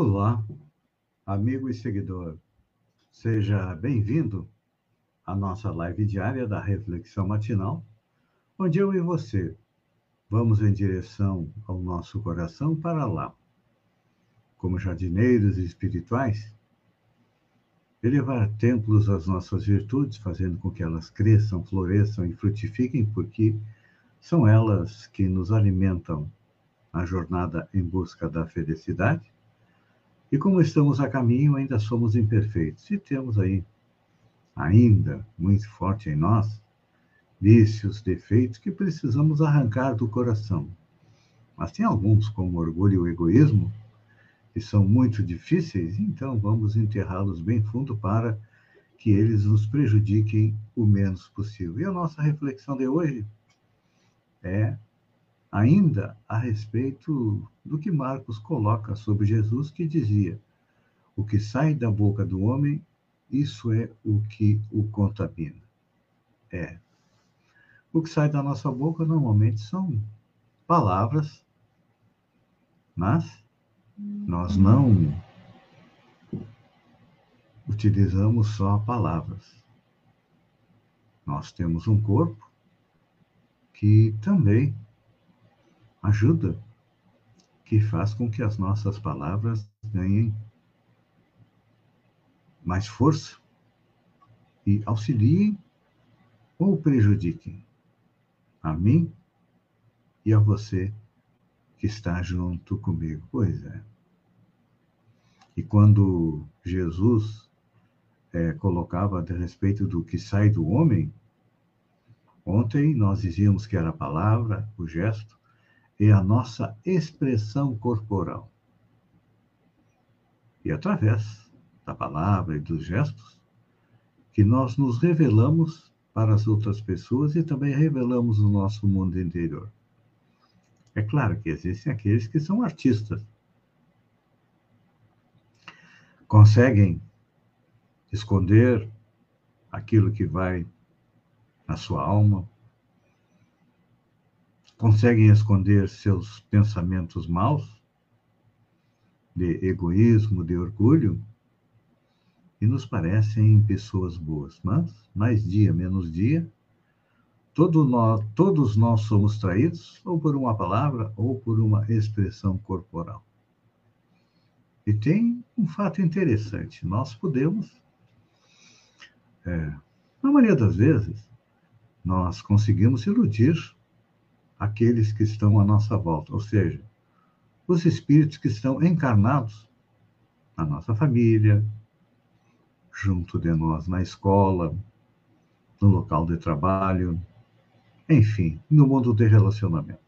Olá, amigo e seguidor. Seja bem-vindo à nossa live diária da Reflexão Matinal, onde eu e você vamos em direção ao nosso coração para lá. Como jardineiros espirituais, elevar templos às nossas virtudes, fazendo com que elas cresçam, floresçam e frutifiquem, porque são elas que nos alimentam na jornada em busca da felicidade e como estamos a caminho, ainda somos imperfeitos. E temos aí, ainda muito forte em nós, vícios, defeitos que precisamos arrancar do coração. Mas tem alguns, como orgulho e egoísmo, que são muito difíceis, então vamos enterrá-los bem fundo para que eles nos prejudiquem o menos possível. E a nossa reflexão de hoje é ainda a respeito do que Marcos coloca sobre Jesus, que dizia: O que sai da boca do homem, isso é o que o contamina. É. O que sai da nossa boca normalmente são palavras, mas nós não utilizamos só palavras. Nós temos um corpo que também ajuda que faz com que as nossas palavras ganhem mais força e auxiliem ou prejudiquem a mim e a você que está junto comigo. Pois é. E quando Jesus é, colocava a respeito do que sai do homem, ontem nós dizíamos que era a palavra, o gesto, é a nossa expressão corporal. E através da palavra e dos gestos, que nós nos revelamos para as outras pessoas e também revelamos o nosso mundo interior. É claro que existem aqueles que são artistas. Conseguem esconder aquilo que vai na sua alma, conseguem esconder seus pensamentos maus, de egoísmo, de orgulho, e nos parecem pessoas boas. Mas, mais dia, menos dia, todo nós, todos nós somos traídos, ou por uma palavra, ou por uma expressão corporal. E tem um fato interessante: nós podemos, é, na maioria das vezes, nós conseguimos iludir aqueles que estão à nossa volta, ou seja, os espíritos que estão encarnados na nossa família, junto de nós na escola, no local de trabalho, enfim, no mundo de relacionamento.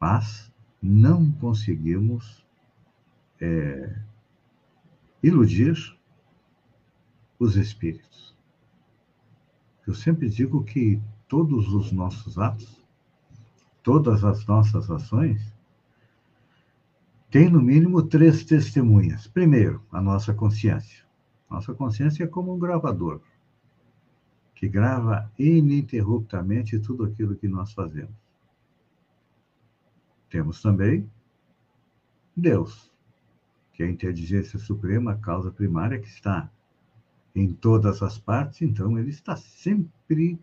Mas não conseguimos é, iludir os espíritos. Eu sempre digo que todos os nossos atos, todas as nossas ações, têm no mínimo três testemunhas. Primeiro, a nossa consciência. Nossa consciência é como um gravador que grava ininterruptamente tudo aquilo que nós fazemos. Temos também Deus, que é a inteligência suprema, a causa primária que está em todas as partes, então ele está sempre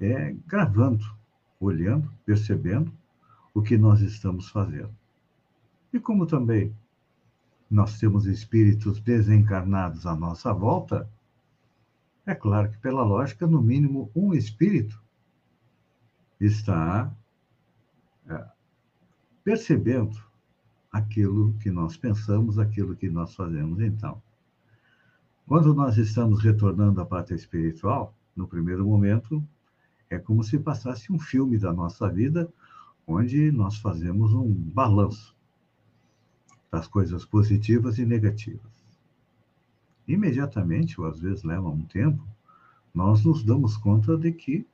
é gravando, olhando, percebendo o que nós estamos fazendo. E como também nós temos espíritos desencarnados à nossa volta, é claro que, pela lógica, no mínimo um espírito está é, percebendo aquilo que nós pensamos, aquilo que nós fazemos. Então, quando nós estamos retornando à pátria espiritual, no primeiro momento, é como se passasse um filme da nossa vida, onde nós fazemos um balanço das coisas positivas e negativas. Imediatamente, ou às vezes leva um tempo, nós nos damos conta de que,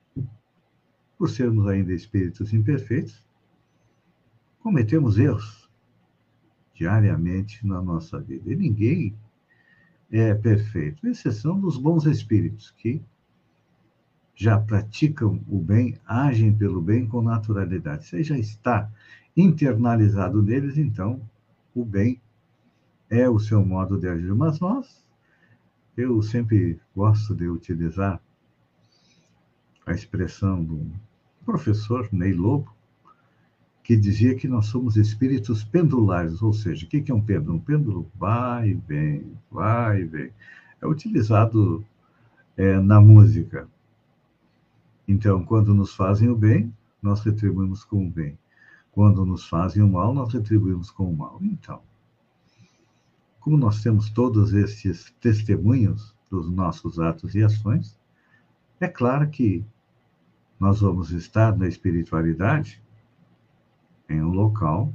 por sermos ainda espíritos imperfeitos, cometemos erros diariamente na nossa vida. E ninguém é perfeito, exceção dos bons espíritos, que já praticam o bem, agem pelo bem com naturalidade. Você já está internalizado neles, então o bem é o seu modo de agir. Mas nós, eu sempre gosto de utilizar a expressão do professor Ney Lobo, que dizia que nós somos espíritos pendulares, ou seja, o que é um pêndulo? Um pêndulo vai e vem, vai e vem. É utilizado é, na música. Então, quando nos fazem o bem, nós retribuímos com o bem. Quando nos fazem o mal, nós retribuímos com o mal. Então, como nós temos todos esses testemunhos dos nossos atos e ações, é claro que nós vamos estar na espiritualidade em um local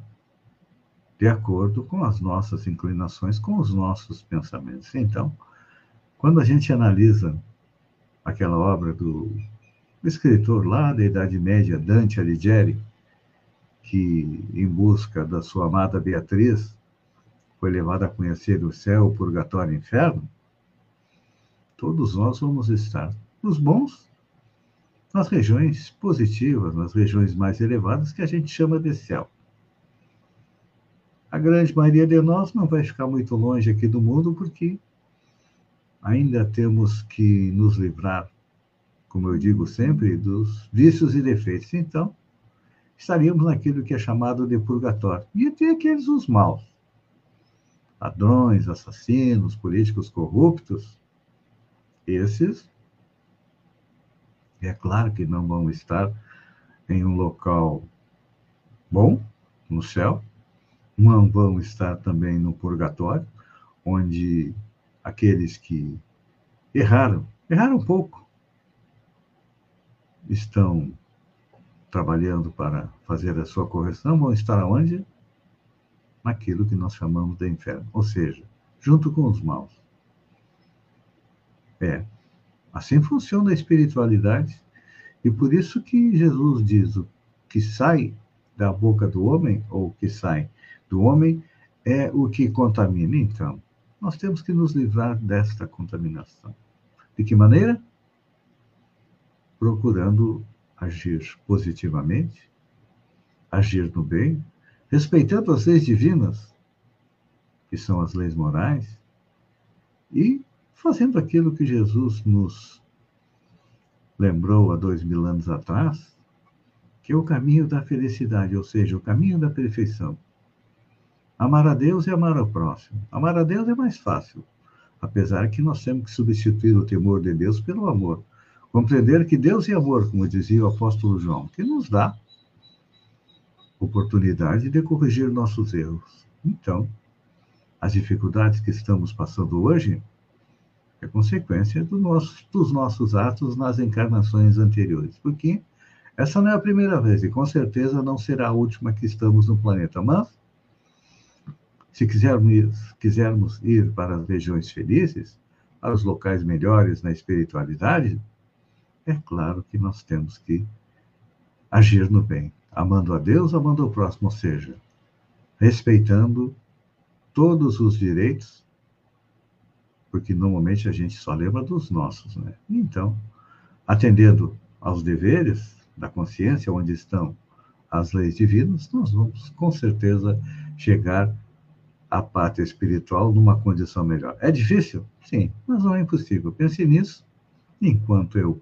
de acordo com as nossas inclinações, com os nossos pensamentos. Então, quando a gente analisa aquela obra do o escritor lá da Idade Média, Dante Alighieri, que, em busca da sua amada Beatriz, foi levado a conhecer o céu, o purgatório e o inferno, todos nós vamos estar, os bons, nas regiões positivas, nas regiões mais elevadas, que a gente chama de céu. A grande maioria de nós não vai ficar muito longe aqui do mundo, porque ainda temos que nos livrar como eu digo sempre, dos vícios e defeitos. Então, estaríamos naquilo que é chamado de purgatório. E tem aqueles os maus. Ladrões, assassinos, políticos corruptos. Esses, é claro que não vão estar em um local bom, no céu, não vão estar também no purgatório, onde aqueles que erraram, erraram pouco, estão trabalhando para fazer a sua correção vão estar onde? Naquilo que nós chamamos de inferno, ou seja, junto com os maus. É, assim funciona a espiritualidade e por isso que Jesus diz o que sai da boca do homem ou o que sai do homem é o que contamina. Então, nós temos que nos livrar desta contaminação. De que maneira? Procurando agir positivamente, agir no bem, respeitando as leis divinas, que são as leis morais, e fazendo aquilo que Jesus nos lembrou há dois mil anos atrás, que é o caminho da felicidade, ou seja, o caminho da perfeição. Amar a Deus e amar ao próximo. Amar a Deus é mais fácil, apesar que nós temos que substituir o temor de Deus pelo amor. Compreender que Deus é amor, como dizia o apóstolo João, que nos dá oportunidade de corrigir nossos erros. Então, as dificuldades que estamos passando hoje é consequência do nosso, dos nossos atos nas encarnações anteriores, porque essa não é a primeira vez e com certeza não será a última que estamos no planeta. Mas, se quisermos, quisermos ir para as regiões felizes, para os locais melhores na espiritualidade, é claro que nós temos que agir no bem, amando a Deus, amando o próximo, ou seja, respeitando todos os direitos, porque normalmente a gente só lembra dos nossos, né? Então, atendendo aos deveres da consciência, onde estão as leis divinas, nós vamos com certeza chegar à pátria espiritual numa condição melhor. É difícil? Sim, mas não é impossível. Pense nisso enquanto eu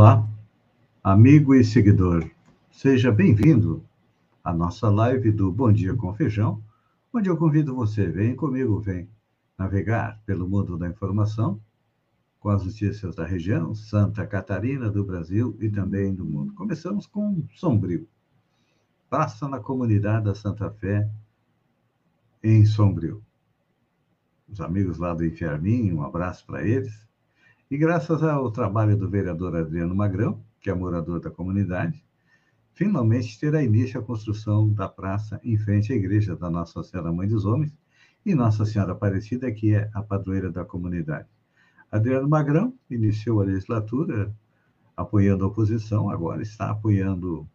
Olá, amigo e seguidor. Seja bem-vindo à nossa live do Bom Dia com Feijão, onde eu convido você, vem comigo, vem navegar pelo mundo da informação com as notícias da região, Santa Catarina, do Brasil e também do mundo. Começamos com Sombrio. Praça na comunidade da Santa Fé, em Sombrio. Os amigos lá do Inferminho, um abraço para eles. E graças ao trabalho do vereador Adriano Magrão, que é morador da comunidade, finalmente terá início a construção da praça em frente à igreja da Nossa Senhora Mãe dos Homens e Nossa Senhora Aparecida, que é a padroeira da comunidade. Adriano Magrão iniciou a legislatura apoiando a oposição, agora está apoiando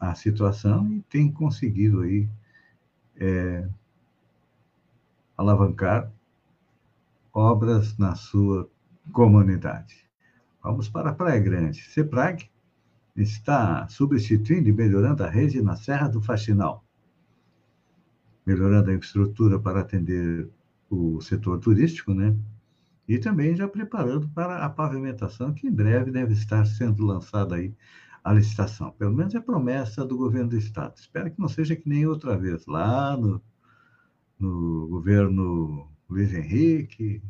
a situação e tem conseguido aí é, alavancar obras na sua comunidade. Vamos para a Praia Grande. CEPRAG está substituindo e melhorando a rede na Serra do Faxinal, melhorando a infraestrutura para atender o setor turístico, né? E também já preparando para a pavimentação, que em breve deve estar sendo lançada aí a licitação. Pelo menos é promessa do governo do Estado. Espero que não seja que nem outra vez, lá no, no governo Luiz Henrique,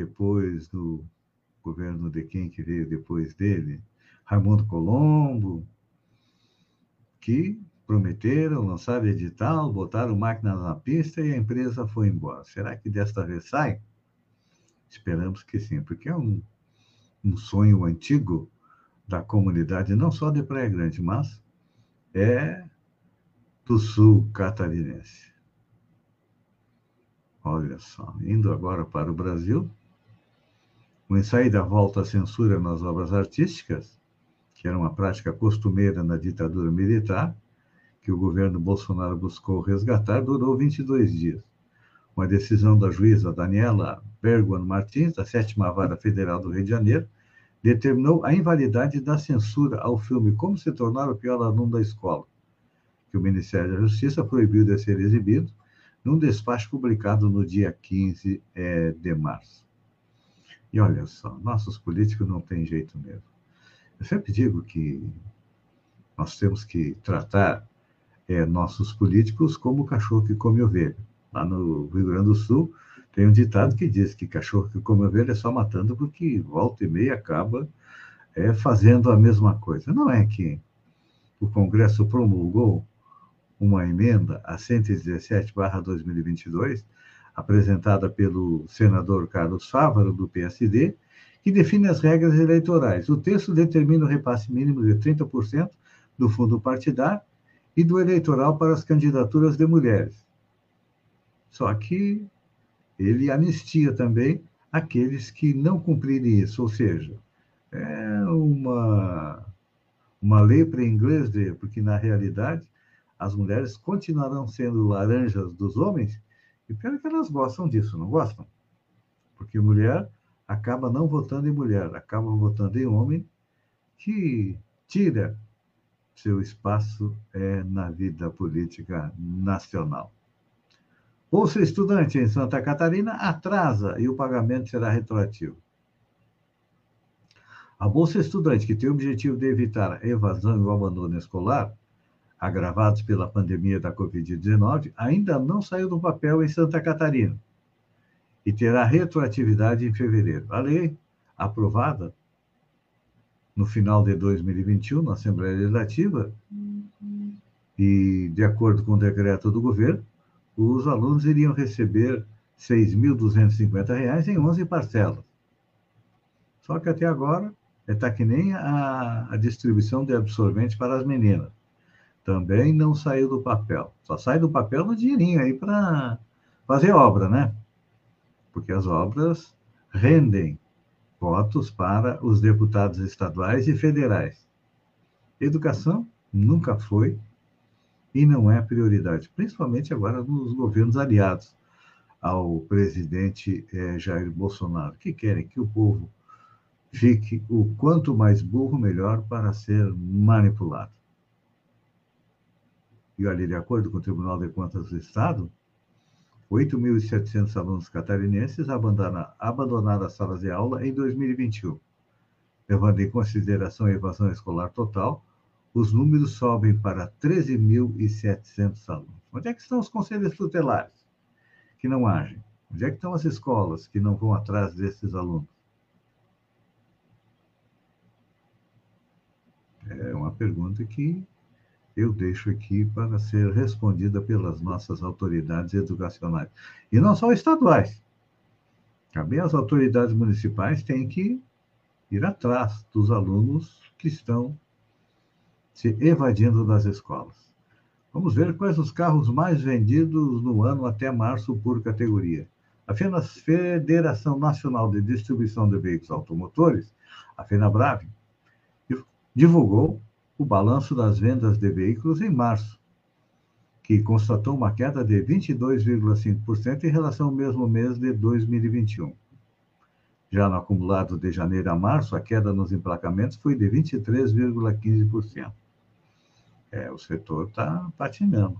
depois no governo de quem que veio depois dele, Raimundo Colombo, que prometeram, lançaram edital, botaram máquinas na pista e a empresa foi embora. Será que desta vez sai? Esperamos que sim, porque é um, um sonho antigo da comunidade, não só de Praia Grande, mas é do sul catarinense. Olha só, indo agora para o Brasil, o ensaio da volta à censura nas obras artísticas, que era uma prática costumeira na ditadura militar, que o governo Bolsonaro buscou resgatar, durou 22 dias uma decisão da juíza Daniela Bergman Martins, da Sétima Vara Federal do Rio de Janeiro, determinou a invalidade da censura ao filme Como se tornar o pior aluno da escola, que o Ministério da Justiça proibiu de ser exibido num despacho publicado no dia 15 é, de março. E olha só, nossos políticos não têm jeito mesmo. Eu sempre digo que nós temos que tratar é, nossos políticos como cachorro que come ovelha lá no Rio Grande do Sul, tem um ditado que diz que cachorro que come ovelha é só matando porque volta e meia acaba é, fazendo a mesma coisa. Não é que o Congresso promulgou uma emenda a 117/2022, apresentada pelo senador Carlos Fávaro, do PSD, que define as regras eleitorais. O texto determina o repasse mínimo de 30% do fundo partidário e do eleitoral para as candidaturas de mulheres. Só que ele anistia também aqueles que não cumprirem isso, ou seja, é uma, uma lei para inglês, porque na realidade as mulheres continuarão sendo laranjas dos homens, e pior que elas gostam disso, não gostam? Porque mulher acaba não votando em mulher, acaba votando em homem que tira seu espaço é, na vida política nacional. Bolsa Estudante em Santa Catarina atrasa e o pagamento será retroativo. A Bolsa Estudante, que tem o objetivo de evitar a evasão e o abandono escolar, agravados pela pandemia da Covid-19, ainda não saiu do papel em Santa Catarina e terá retroatividade em fevereiro. A lei, aprovada no final de 2021 na Assembleia Legislativa, e de acordo com o decreto do governo, os alunos iriam receber R$ 6.250 em 11 parcelas. Só que até agora está que nem a, a distribuição de absorvente para as meninas. Também não saiu do papel. Só sai do papel no dinheirinho aí para fazer obra, né? Porque as obras rendem votos para os deputados estaduais e federais. Educação nunca foi e não é prioridade, principalmente agora nos governos aliados ao presidente eh, Jair Bolsonaro, que querem que o povo fique o quanto mais burro, melhor para ser manipulado. E olha, de acordo com o Tribunal de Contas do Estado, 8.700 alunos catarinenses abandonaram, abandonaram as salas de aula em 2021, levando em consideração a evasão escolar total, os números sobem para 13.700 alunos. Onde é que estão os conselhos tutelares que não agem? Onde é que estão as escolas que não vão atrás desses alunos? É uma pergunta que eu deixo aqui para ser respondida pelas nossas autoridades educacionais. E não só estaduais. Também as autoridades municipais têm que ir atrás dos alunos que estão se evadindo das escolas. Vamos ver quais os carros mais vendidos no ano até março por categoria. A Federação Nacional de Distribuição de Veículos Automotores, a FenaBrave, divulgou o balanço das vendas de veículos em março, que constatou uma queda de 22,5% em relação ao mesmo mês de 2021. Já no acumulado de janeiro a março, a queda nos emplacamentos foi de 23,15%. É, o setor está patinando.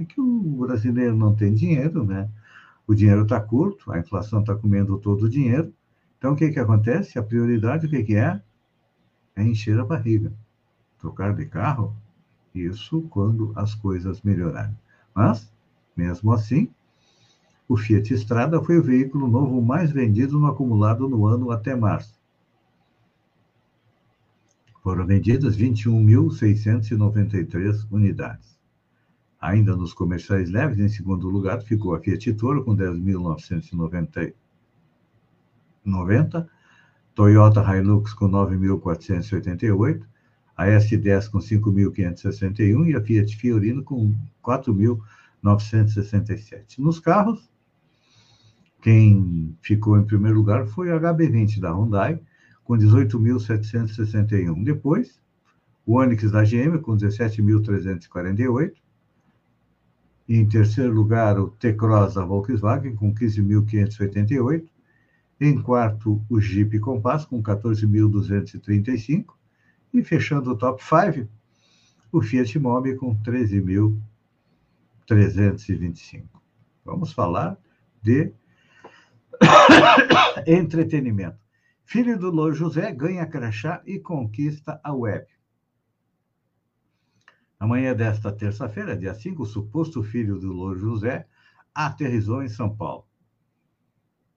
É que o brasileiro não tem dinheiro, né? O dinheiro está curto, a inflação está comendo todo o dinheiro. Então, o que, que acontece? A prioridade, o que, que é? É encher a barriga trocar de carro, isso quando as coisas melhorarem. Mas, mesmo assim, o Fiat Strada foi o veículo novo mais vendido no acumulado no ano até março. Foram vendidas 21.693 unidades. Ainda nos comerciais leves, em segundo lugar, ficou a Fiat Toro com 10.990, Toyota Hilux com 9.488, a S10 com 5.561 e a Fiat Fiorino com 4.967. Nos carros, quem ficou em primeiro lugar foi a HB20 da Hyundai, com 18.761. Depois, o Onix da GM, com 17.348. E em terceiro lugar, o T-Cross da Volkswagen, com 15.588. Em quarto, o Jeep Compass, com 14.235. E fechando o top 5, o Fiat Mobi com 13.325. Vamos falar de entretenimento. Filho do Lô José ganha crachá e conquista a web. Amanhã desta terça-feira, dia 5, o suposto filho do Lô José aterrizou em São Paulo,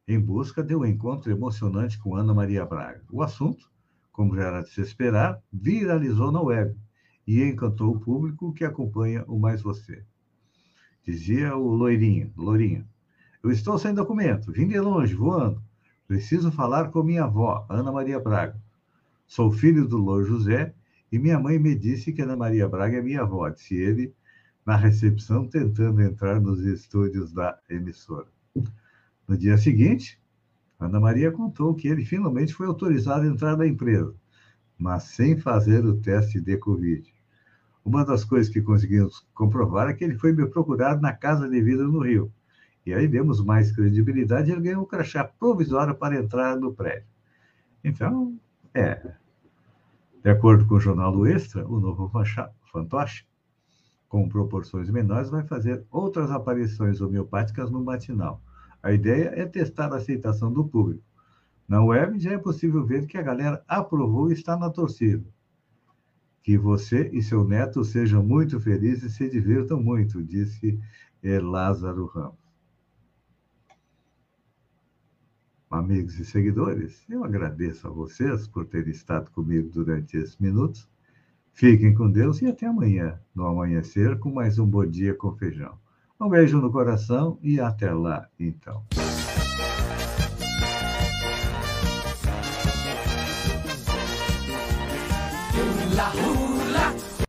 em busca de um encontro emocionante com Ana Maria Braga. O assunto como já era de se esperar, viralizou na web e encantou o público que acompanha o Mais Você. Dizia o loirinho, eu estou sem documento, vim de longe, voando. Preciso falar com minha avó, Ana Maria Braga. Sou filho do Lô José e minha mãe me disse que Ana Maria Braga é minha avó, disse ele na recepção, tentando entrar nos estúdios da emissora. No dia seguinte, Ana Maria contou que ele finalmente foi autorizado a entrar na empresa, mas sem fazer o teste de Covid. Uma das coisas que conseguimos comprovar é que ele foi me procurar na casa de vida no Rio. E aí demos mais credibilidade e ele ganhou um crachá provisório para entrar no prédio. Então, é. De acordo com o jornal do Extra, o novo fantoche, com proporções menores, vai fazer outras aparições homeopáticas no matinal. A ideia é testar a aceitação do público. Na web já é possível ver que a galera aprovou e está na torcida. Que você e seu neto sejam muito felizes e se divirtam muito, disse Lázaro Ramos. Amigos e seguidores, eu agradeço a vocês por terem estado comigo durante esses minutos. Fiquem com Deus e até amanhã, no amanhecer, com mais um Bom Dia com Feijão. Um beijo no coração e até lá, então. La